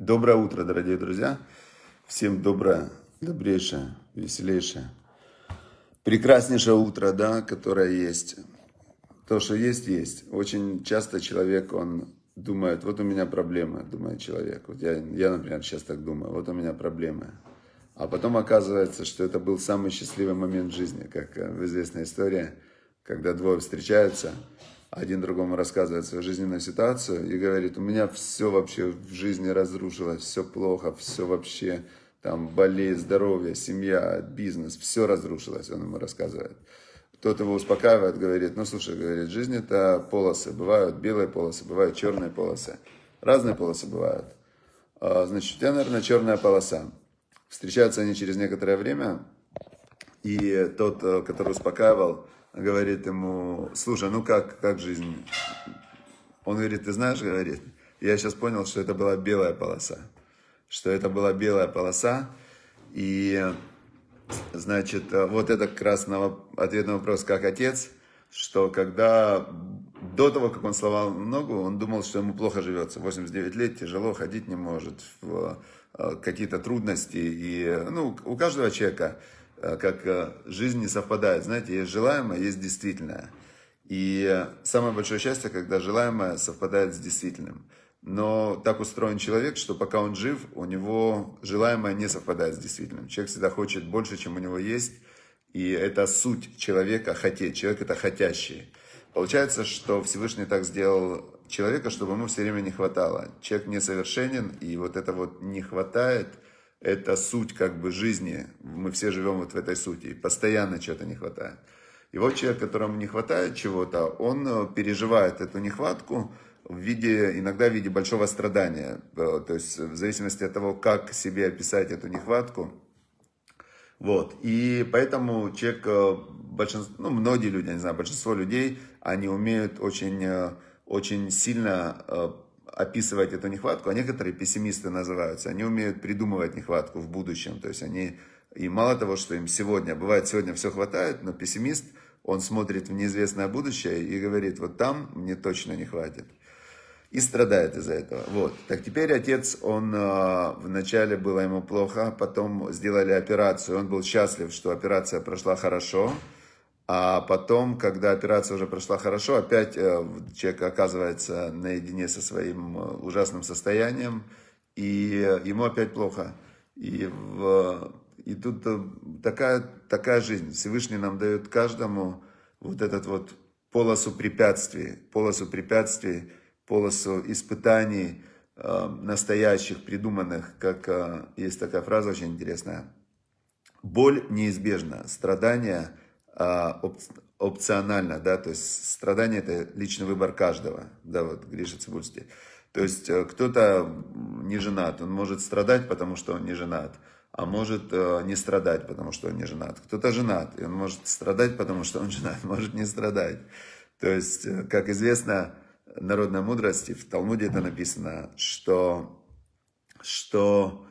Доброе утро, дорогие друзья. Всем доброе, добрейшее, веселейшее, прекраснейшее утро, да, которое есть. То, что есть, есть. Очень часто человек, он думает, вот у меня проблемы, думает человек. Вот я, я, например, сейчас так думаю, вот у меня проблемы. А потом оказывается, что это был самый счастливый момент в жизни, как э, в известной истории, когда двое встречаются – один другому рассказывает свою жизненную ситуацию и говорит, у меня все вообще в жизни разрушилось, все плохо, все вообще, там, болезнь, здоровье, семья, бизнес, все разрушилось, он ему рассказывает. Тот его успокаивает, говорит, ну, слушай, говорит, жизнь это полосы, бывают белые полосы, бывают черные полосы, разные полосы бывают. А, значит, у тебя, наверное, черная полоса. Встречаются они через некоторое время, и тот, э, который успокаивал, говорит ему, слушай, ну как, как жизнь? Он говорит, ты знаешь, говорит, я сейчас понял, что это была белая полоса. Что это была белая полоса. И, значит, вот это как раз на ответ на вопрос, как отец, что когда до того, как он сломал ногу, он думал, что ему плохо живется. 89 лет, тяжело, ходить не может, э, какие-то трудности. И, ну, у каждого человека как э, жизнь не совпадает. Знаете, есть желаемое, есть действительное. И самое большое счастье, когда желаемое совпадает с действительным. Но так устроен человек, что пока он жив, у него желаемое не совпадает с действительным. Человек всегда хочет больше, чем у него есть. И это суть человека хотеть. Человек это хотящий. Получается, что Всевышний так сделал человека, чтобы ему все время не хватало. Человек несовершенен, и вот это вот не хватает – это суть как бы жизни. Мы все живем вот в этой сути. И постоянно чего-то не хватает. И вот человек, которому не хватает чего-то, он э, переживает эту нехватку в виде, иногда в виде большого страдания. Э, то есть в зависимости от того, как себе описать эту нехватку. Вот. И поэтому человек, э, большинство, ну, многие люди, я не знаю, большинство людей, они умеют очень, очень сильно описывать эту нехватку, а некоторые пессимисты называются, они умеют придумывать нехватку в будущем, то есть они, и мало того, что им сегодня, бывает сегодня все хватает, но пессимист, он смотрит в неизвестное будущее и говорит, вот там мне точно не хватит. И страдает из-за этого. Вот. Так теперь отец, он э, вначале было ему плохо, потом сделали операцию, он был счастлив, что операция прошла хорошо, а потом, когда операция уже прошла хорошо, опять э, человек оказывается наедине со своим э, ужасным состоянием, и ему опять плохо. И, в, и тут э, такая, такая жизнь. Всевышний нам дает каждому вот этот вот полосу препятствий, полосу препятствий, полосу испытаний настоящих, придуманных, как есть такая фраза очень интересная. Боль неизбежна, страдания – а, опционально, да, то есть страдание это личный выбор каждого, да, вот Гриша Цибульский. То есть э, кто-то не женат, он может страдать, потому что он не женат, а может э, не страдать, потому что он не женат. Кто-то женат, и он может страдать, потому что он женат, может не страдать. То есть, э, как известно, народной мудрости, в Талмуде это написано, что, что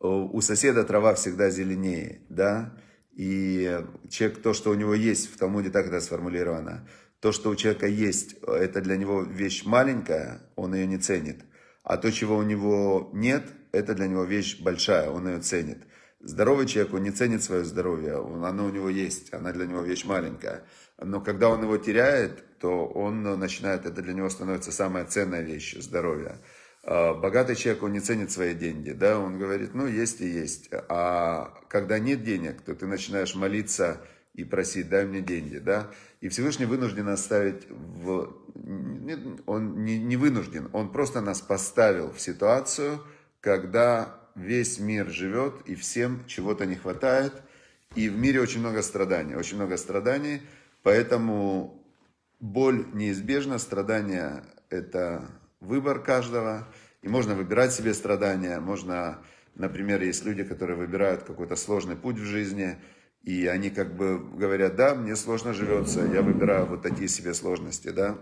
у соседа трава всегда зеленее, да, и человек, то, что у него есть, в Талмуде так это сформулировано, то, что у человека есть, это для него вещь маленькая, он ее не ценит. А то, чего у него нет, это для него вещь большая, он ее ценит. Здоровый человек, он не ценит свое здоровье, оно у него есть, она для него вещь маленькая. Но когда он его теряет, то он начинает, это для него становится самая ценная вещь, здоровье. А, богатый человек, он не ценит свои деньги, да, он говорит, ну, есть и есть. А когда нет денег, то ты начинаешь молиться и просить, дай мне деньги, да. И Всевышний вынужден оставить в... Он не, не вынужден, он просто нас поставил в ситуацию, когда весь мир живет и всем чего-то не хватает. И в мире очень много страданий, очень много страданий, поэтому боль неизбежна, страдания это выбор каждого, и можно выбирать себе страдания, можно, например, есть люди, которые выбирают какой-то сложный путь в жизни, и они как бы говорят, да, мне сложно живется, я выбираю вот такие себе сложности, да.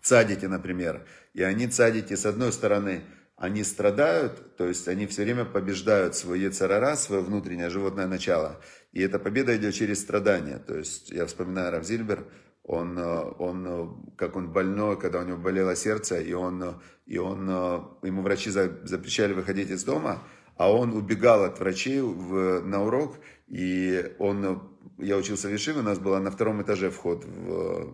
Цадики, например, и они цадики, с одной стороны, они страдают, то есть они все время побеждают свой яцерара, свое внутреннее животное начало. И эта победа идет через страдания. То есть я вспоминаю Равзильбер, он, он, как он больной, когда у него болело сердце, и он, и он, ему врачи запрещали выходить из дома, а он убегал от врачей в, на урок, и он, я учился в Ешиве, у нас было на втором этаже вход в,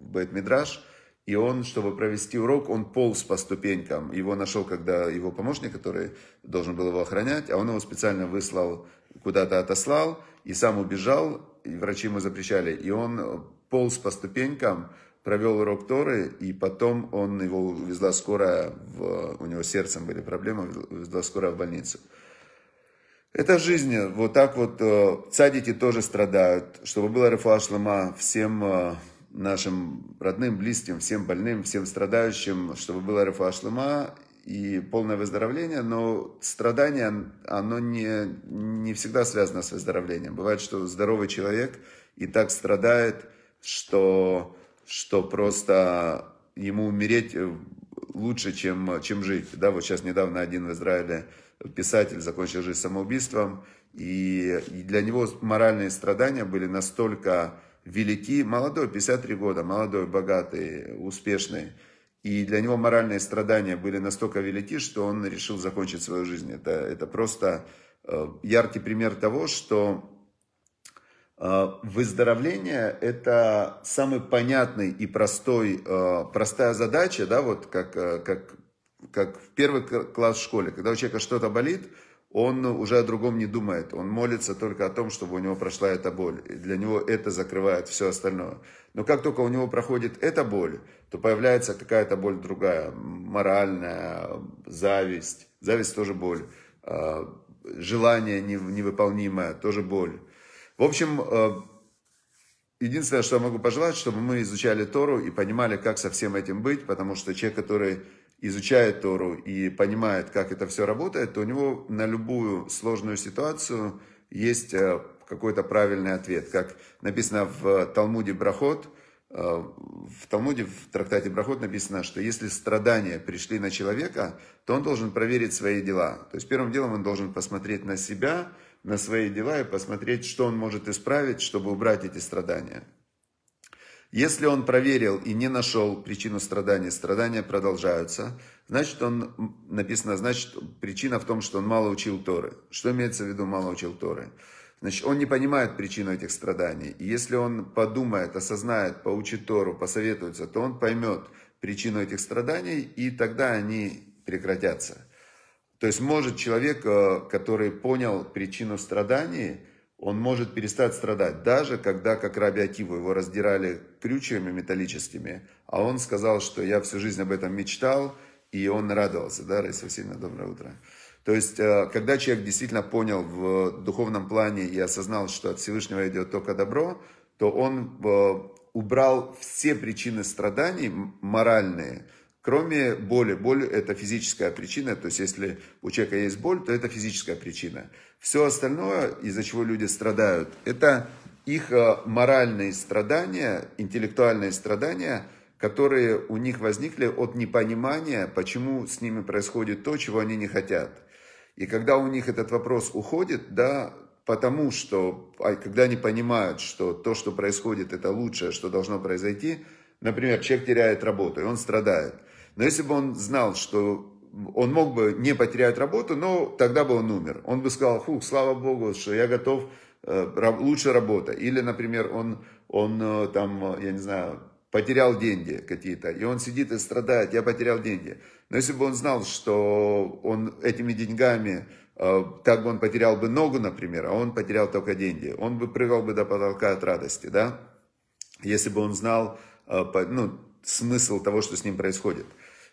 в Бет-Мидраш, и он, чтобы провести урок, он полз по ступенькам. Его нашел, когда его помощник, который должен был его охранять, а он его специально выслал, куда-то отослал, и сам убежал, и врачи ему запрещали. И он полз по ступенькам, провел урок Торы, и потом он его увезла скорая, в, у него сердцем были проблемы, увезла скорая в больницу. Это жизнь. Вот так вот э, цадики тоже страдают. Чтобы было рефуа шлема всем э, нашим родным, близким, всем больным, всем страдающим, чтобы было рефуа шлема и полное выздоровление, но страдание, оно не, не всегда связано с выздоровлением. Бывает, что здоровый человек и так страдает, что что просто ему умереть э, лучше, чем, чем жить. Да, вот сейчас недавно один в Израиле писатель закончил жизнь самоубийством, и, и для него моральные страдания были настолько велики, молодой, 53 года, молодой, богатый, успешный, и для него моральные страдания были настолько велики, что он решил закончить свою жизнь. Это, это просто э, яркий пример того, что выздоровление – это самый понятный и простой, а, простая задача, да, вот как, э, как, как в первый класс в школе. Когда у человека что-то болит, он уже о другом не думает. Он молится только о том, чтобы у него прошла эта боль. И для него это закрывает все остальное. Но как только у него проходит эта боль, то появляется какая-то боль другая. Моральная, зависть. Зависть тоже боль. А, желание невыполнимое, тоже боль. В общем, э, единственное, что я могу пожелать, чтобы мы изучали Тору и понимали, как со всем этим быть, потому что человек, который изучает Тору и понимает, как это все работает, то у него на любую сложную ситуацию есть э, какой-то правильный ответ. Как написано в Талмуде Брахот, э, в Талмуде, в трактате Брахот написано, что если страдания пришли на человека, то он должен проверить свои дела. То есть первым делом он должен посмотреть на себя – на свои дела и посмотреть, что он может исправить, чтобы убрать эти страдания. Если он проверил и не нашел причину страдания, страдания продолжаются, значит, он, написано, значит, причина в том, что он мало учил Торы. Что имеется в виду мало учил Торы? Значит, он не понимает причину этих страданий. И если он подумает, осознает, поучит Тору, посоветуется, то он поймет причину этих страданий, и тогда они прекратятся. То есть может человек, э, который понял причину страданий, он может перестать страдать, даже когда, как Раби Акиву, его раздирали крючьями металлическими, а он сказал, что я всю жизнь об этом мечтал, и он радовался, да, Раиса Васильевна, доброе утро. То есть, э, когда человек действительно понял в духовном плане и осознал, что от Всевышнего идет только добро, то он э, убрал все причины страданий моральные, Кроме боли. Боль – это физическая причина. То есть, если у человека есть боль, то это физическая причина. Все остальное, из-за чего люди страдают, это их э, моральные страдания, интеллектуальные страдания, которые у них возникли от непонимания, почему с ними происходит то, чего они не хотят. И когда у них этот вопрос уходит, да, потому что, а когда они понимают, что то, что происходит, это лучшее, что должно произойти, например, человек теряет работу, и он страдает – но если бы он знал, что он мог бы не потерять работу, но тогда бы он умер. Он бы сказал, фух, слава Богу, что я готов, э, лучше работа. Или, например, он, он э, там, я не знаю, потерял деньги какие-то, и он сидит и страдает, я потерял деньги. Но если бы он знал, что он этими деньгами, э, так бы он потерял бы ногу, например, а он потерял только деньги, он бы прыгал бы до потолка от радости, да? Если бы он знал, ну, смысл того, что с ним происходит.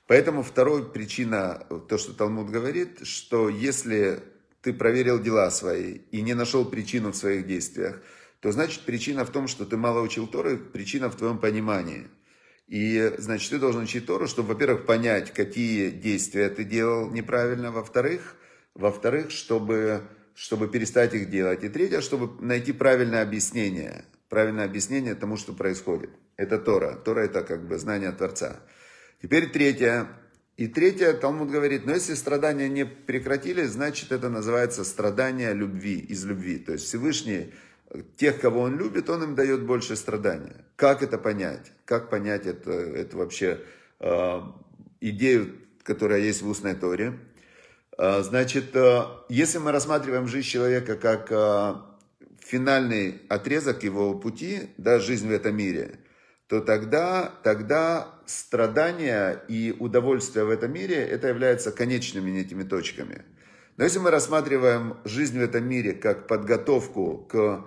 Поэтому вторая причина, то, что Талмуд говорит, что если ты проверил дела свои и не нашел причину в своих действиях, то значит причина в том, что ты мало учил Торы, причина в твоем понимании. И значит, ты должен учить Тору, чтобы, во-первых, понять, какие действия ты делал неправильно, во-вторых, во-вторых, чтобы, чтобы перестать их делать. И третье, чтобы найти правильное объяснение. Правильное объяснение тому, что происходит. Это Тора. Тора это как бы знание Творца. Теперь третье. И третье, Талмуд говорит, но если страдания не прекратились, значит это называется страдание любви, из любви. То есть Всевышний тех, кого он любит, он им дает больше страдания. Как это понять? Как понять это, это вообще э, идею, которая есть в устной Торе? Э, значит, э, если мы рассматриваем жизнь человека как э, финальный отрезок его пути, да, жизнь в этом мире, то тогда, тогда страдания и удовольствие в этом мире, это является конечными этими точками. Но если мы рассматриваем жизнь в этом мире как подготовку к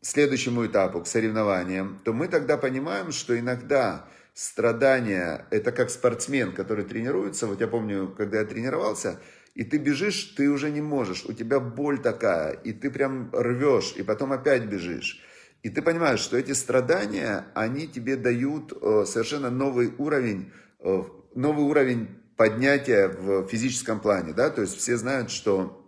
следующему этапу, к соревнованиям, то мы тогда понимаем, что иногда страдания, это как спортсмен, который тренируется. Вот я помню, когда я тренировался, и ты бежишь, ты уже не можешь, у тебя боль такая, и ты прям рвешь, и потом опять бежишь. И ты понимаешь, что эти страдания, они тебе дают э, совершенно новый уровень, э, новый уровень поднятия в физическом плане. Да? То есть все знают, что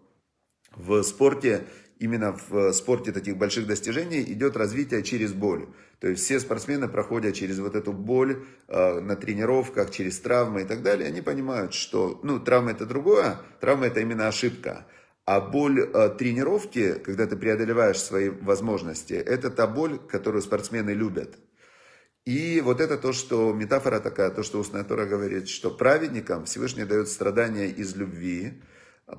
в спорте именно в спорте таких больших достижений идет развитие через боль. То есть все спортсмены проходят через вот эту боль э, на тренировках, через травмы и так далее. Они понимают, что ну, травма это другое, травма это именно ошибка. А боль э, тренировки, когда ты преодолеваешь свои возможности, это та боль, которую спортсмены любят. И вот это то, что метафора такая, то, что Устная Тора говорит, что праведникам Всевышний дает страдания из любви,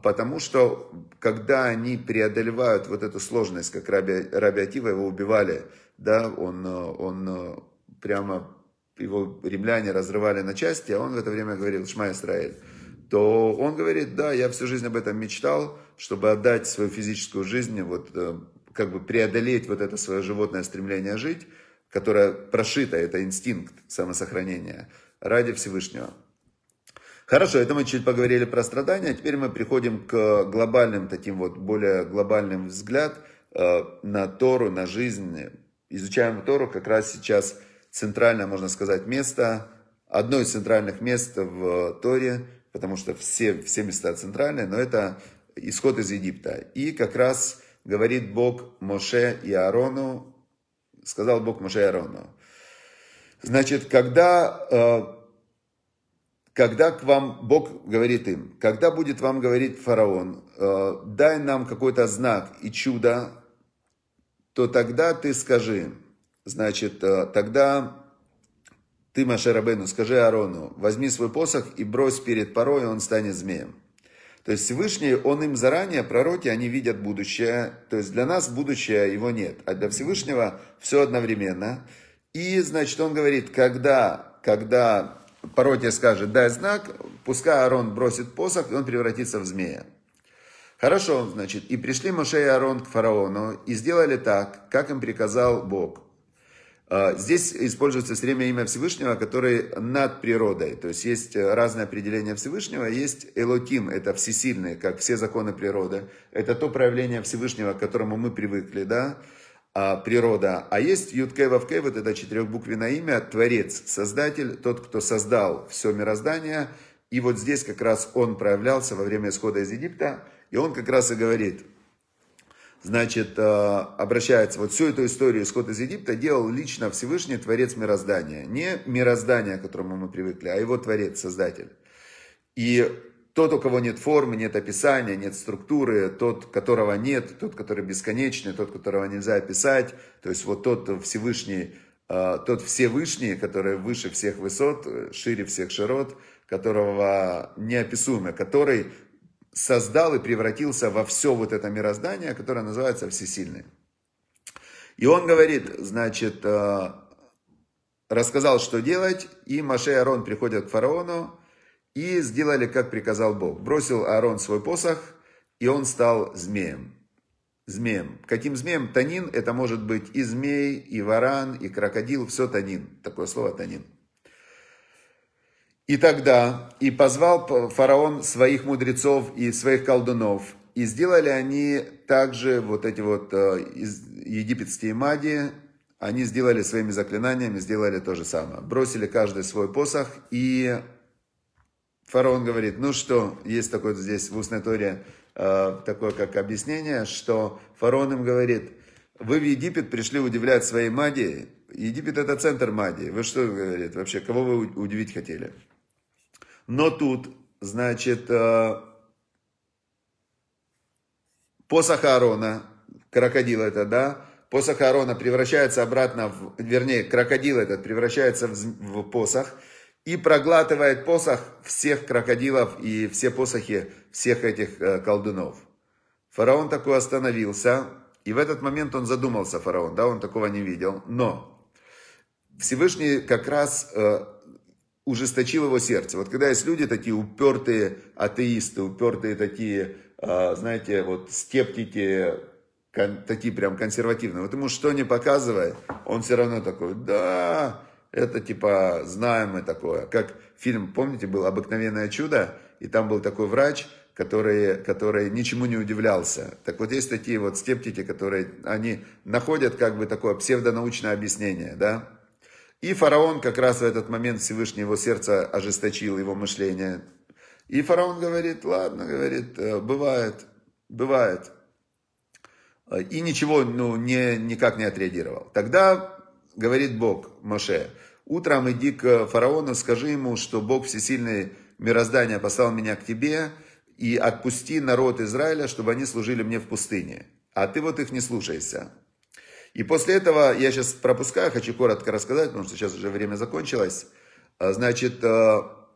Потому что, когда они преодолевают вот эту сложность, как Раби, Раби Атива, его убивали, да, он, он прямо, его римляне разрывали на части, а он в это время говорил «Шма Исраэль», то он говорит, да, я всю жизнь об этом мечтал, чтобы отдать свою физическую жизнь, вот, э, как бы преодолеть вот это свое животное стремление жить, которое прошито, это инстинкт самосохранения, ради Всевышнего. Хорошо, это мы чуть поговорили про страдания. Теперь мы приходим к глобальным таким вот, более глобальным взгляд э, на Тору, на жизнь. Изучаем Тору как раз сейчас центральное, можно сказать, место, одно из центральных мест в Торе, потому что все, все места центральные, но это исход из Египта. И как раз говорит Бог Моше и Аарону, сказал Бог Моше и Аарону. Значит, когда э, когда к вам, Бог говорит им, когда будет вам говорить фараон, э, дай нам какой-то знак и чудо, то тогда ты скажи, значит, э, тогда ты, Маше Рабену, скажи Арону, возьми свой посох и брось перед порой, и он станет змеем. То есть Всевышний, он им заранее, пророки, они видят будущее. То есть для нас будущее его нет, а для Всевышнего все одновременно. И, значит, он говорит, когда, когда Паротия скажет, дай знак, пускай Аарон бросит посох, и он превратится в змея. Хорошо, значит, и пришли Моше и Аарон к фараону и сделали так, как им приказал Бог. А, здесь используется все время имя Всевышнего, который над природой. То есть есть разное определение Всевышнего. Есть Элотим, это всесильный, как все законы природы. Это то проявление Всевышнего, к которому мы привыкли, да а, природа. А есть Юткей Вавкей, вот это четырехбуквенное имя, Творец, Создатель, тот, кто создал все мироздание. И вот здесь как раз он проявлялся во время исхода из Египта. И он как раз и говорит, значит, а, обращается, вот всю эту историю исхода из Египта делал лично Всевышний Творец мироздания. Не мироздание, к которому мы привыкли, а его Творец, Создатель. И тот, у кого нет формы, нет описания, нет структуры, тот, которого нет, тот, который бесконечный, тот, которого нельзя описать, то есть вот тот Всевышний, а, тот Всевышний, который выше всех высот, шире всех широт, которого неописуемо, который создал и превратился во все вот это мироздание, которое называется Всесильный. И он говорит, значит, а, рассказал, что делать, и Маше и Арон приходят к фараону, и сделали, как приказал Бог. Бросил Аарон свой посох, и он стал змеем. Змеем. Каким змеем? Танин, это может быть и змей, и варан, и крокодил, все танин. Такое слово танин. И тогда, и позвал фараон своих мудрецов и своих колдунов, и сделали они также вот эти вот э, египетские мади, они сделали своими заклинаниями, сделали то же самое. Бросили каждый свой посох и Фараон говорит, ну что, есть такое здесь в устной торе, э, такое как объяснение, что фараон им говорит, вы в Египет пришли удивлять своей магией. Египет это центр магии. Вы что, говорит, вообще, кого вы удивить хотели? Но тут, значит, э, посох Аарона, крокодил это, да, посох Аарона превращается обратно, в, вернее, крокодил этот превращается в, в посох и проглатывает посох всех крокодилов и все посохи всех этих э, колдунов. Фараон такой остановился, и в этот момент он задумался, фараон, да, он такого не видел, но Всевышний как раз э, ужесточил его сердце. Вот когда есть люди такие упертые атеисты, упертые такие, э, знаете, вот скептики, такие прям консервативные, вот ему что не показывает, он все равно такой, да, это типа знаем мы такое. Как фильм, помните, был «Обыкновенное чудо», и там был такой врач, который, который ничему не удивлялся. Так вот есть такие вот скептики, которые, они находят как бы такое псевдонаучное объяснение, да. И фараон как раз в этот момент Всевышний его сердце ожесточил, его мышление. И фараон говорит, ладно, говорит, «Э, бывает, бывает. И ничего ну, не, никак не отреагировал. Тогда говорит Бог Моше, утром иди к фараону, скажи ему, что Бог всесильный мироздания послал меня к тебе, и отпусти народ Израиля, чтобы они служили мне в пустыне. А ты вот их не слушайся. И после этого, я сейчас пропускаю, хочу коротко рассказать, потому что сейчас уже время закончилось. А, значит, а,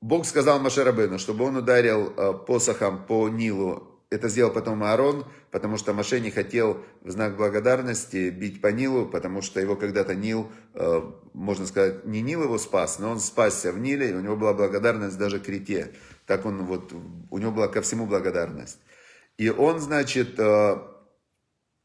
Бог сказал Машерабену, чтобы он ударил а, посохом по Нилу это сделал потом Аарон, потому что Маше не хотел в знак благодарности бить по Нилу, потому что его когда-то Нил, можно сказать, не Нил его спас, но он спасся в Ниле, и у него была благодарность даже к рете. Так он вот, у него была ко всему благодарность. И он, значит,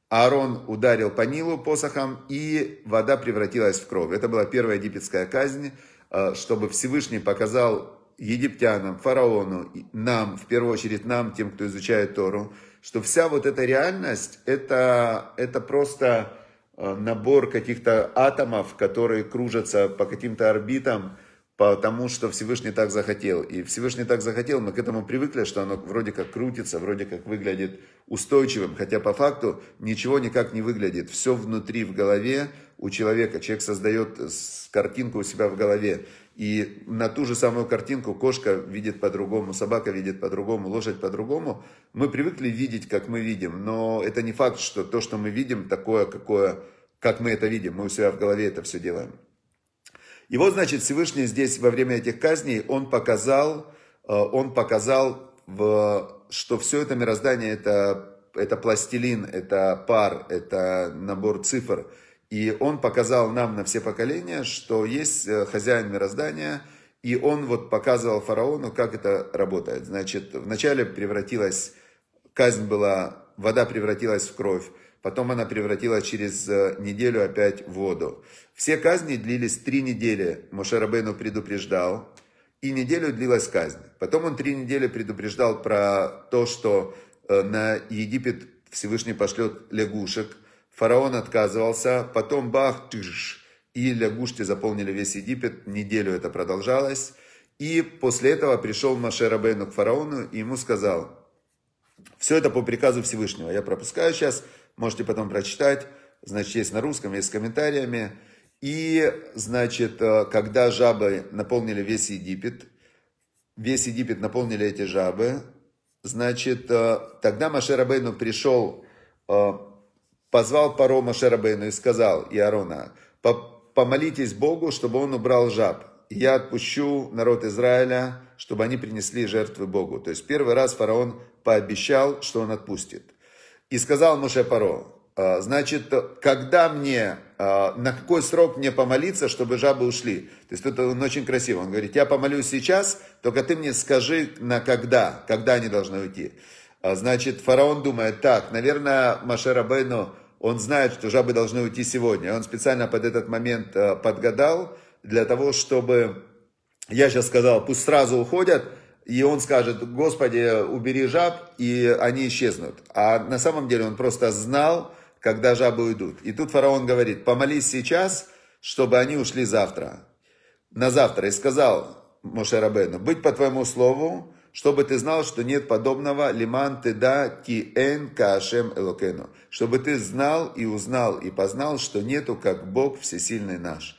Аарон ударил по Нилу посохом, и вода превратилась в кровь. Это была первая египетская казнь, э, чтобы Всевышний показал египтянам, фараону, нам, в первую очередь нам, тем, кто изучает Тору, что вся вот эта реальность, это, это просто э, набор каких-то атомов, которые кружатся по каким-то орбитам, потому что Всевышний так захотел. И Всевышний так захотел, мы к этому привыкли, что оно вроде как крутится, вроде как выглядит устойчивым, хотя по факту ничего никак не выглядит. Все внутри, в голове у человека. Человек создает картинку у себя в голове. И на ту же самую картинку кошка видит по-другому, собака видит по-другому, лошадь по-другому. Мы привыкли видеть, как мы видим, но это не факт, что то, что мы видим, такое, какое, как мы это видим. Мы у себя в голове это все делаем. И вот, значит, Всевышний здесь во время этих казней, он показал, э, он показал, что все это мироздание, это, это пластилин, это пар, это набор цифр – и он показал нам на все поколения, что есть э, хозяин мироздания, и он вот показывал фараону, как это работает. Значит, вначале превратилась, казнь была, вода превратилась в кровь, потом она превратилась через э, неделю опять в воду. Все казни длились три недели, Мошерабейну предупреждал, и неделю длилась казнь. Потом он три недели предупреждал про то, что э, на Египет Всевышний пошлет лягушек – Фараон отказывался, потом бах, тыш, и лягушки заполнили весь Египет, неделю это продолжалось. И после этого пришел Маше Рабейну к фараону и ему сказал, все это по приказу Всевышнего. Я пропускаю сейчас, можете потом прочитать. Значит, есть на русском, есть с комментариями. И, значит, э, когда жабы наполнили весь Египет, весь Египет наполнили эти жабы, значит, э, тогда Маше Рабейну пришел э, позвал Паро Машерабейну и сказал Иарона, помолитесь Богу, чтобы он убрал жаб. я отпущу народ Израиля, чтобы они принесли жертвы Богу. То есть первый раз фараон пообещал, что он отпустит. И сказал Муше Паро, «А, значит, когда мне, а, на какой срок мне помолиться, чтобы жабы ушли? То есть тут он очень красиво. Он говорит, я помолюсь сейчас, только ты мне скажи на когда, когда они должны уйти. А, значит, фараон думает, так, наверное, Машер Абейну, он знает, что жабы должны уйти сегодня. Он специально под этот момент подгадал для того, чтобы, я сейчас сказал, пусть сразу уходят, и он скажет, Господи, убери жаб, и они исчезнут. А на самом деле он просто знал, когда жабы уйдут. И тут фараон говорит, помолись сейчас, чтобы они ушли завтра. На завтра. И сказал Моше Рабену, быть по твоему слову, чтобы ты знал, что нет подобного лиман теда ки эн каашем элокену. Чтобы ты знал и узнал и познал, что нету как Бог всесильный наш.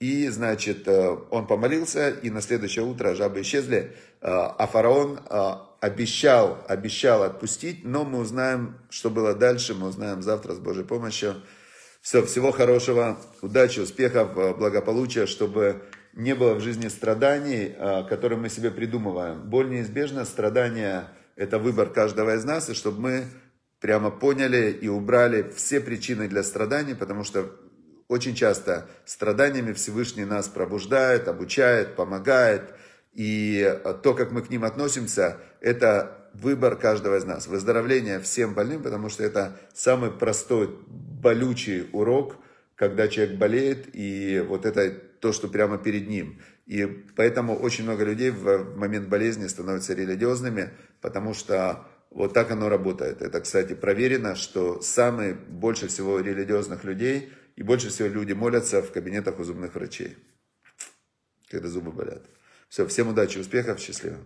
И, значит, э, он помолился, и на следующее утро жабы исчезли, а фараон э, обещал, обещал отпустить, но мы узнаем, что было дальше, мы узнаем завтра с Божьей помощью. Все, всего хорошего, удачи, успехов, благополучия, чтобы не было в жизни страданий, которые мы себе придумываем. Боль неизбежна, страдания – это выбор каждого из нас, и чтобы мы прямо поняли и убрали все причины для страданий, потому что очень часто страданиями Всевышний нас пробуждает, обучает, помогает, и то, как мы к ним относимся, это выбор каждого из нас. Выздоровление всем больным, потому что это самый простой, болючий урок, когда человек болеет, и вот это то, что прямо перед ним. И поэтому очень много людей в момент болезни становятся религиозными, потому что вот так оно работает. Это, кстати, проверено, что самые больше всего религиозных людей и больше всего люди молятся в кабинетах у зубных врачей, когда зубы болят. Все, всем удачи, успехов, счастливо.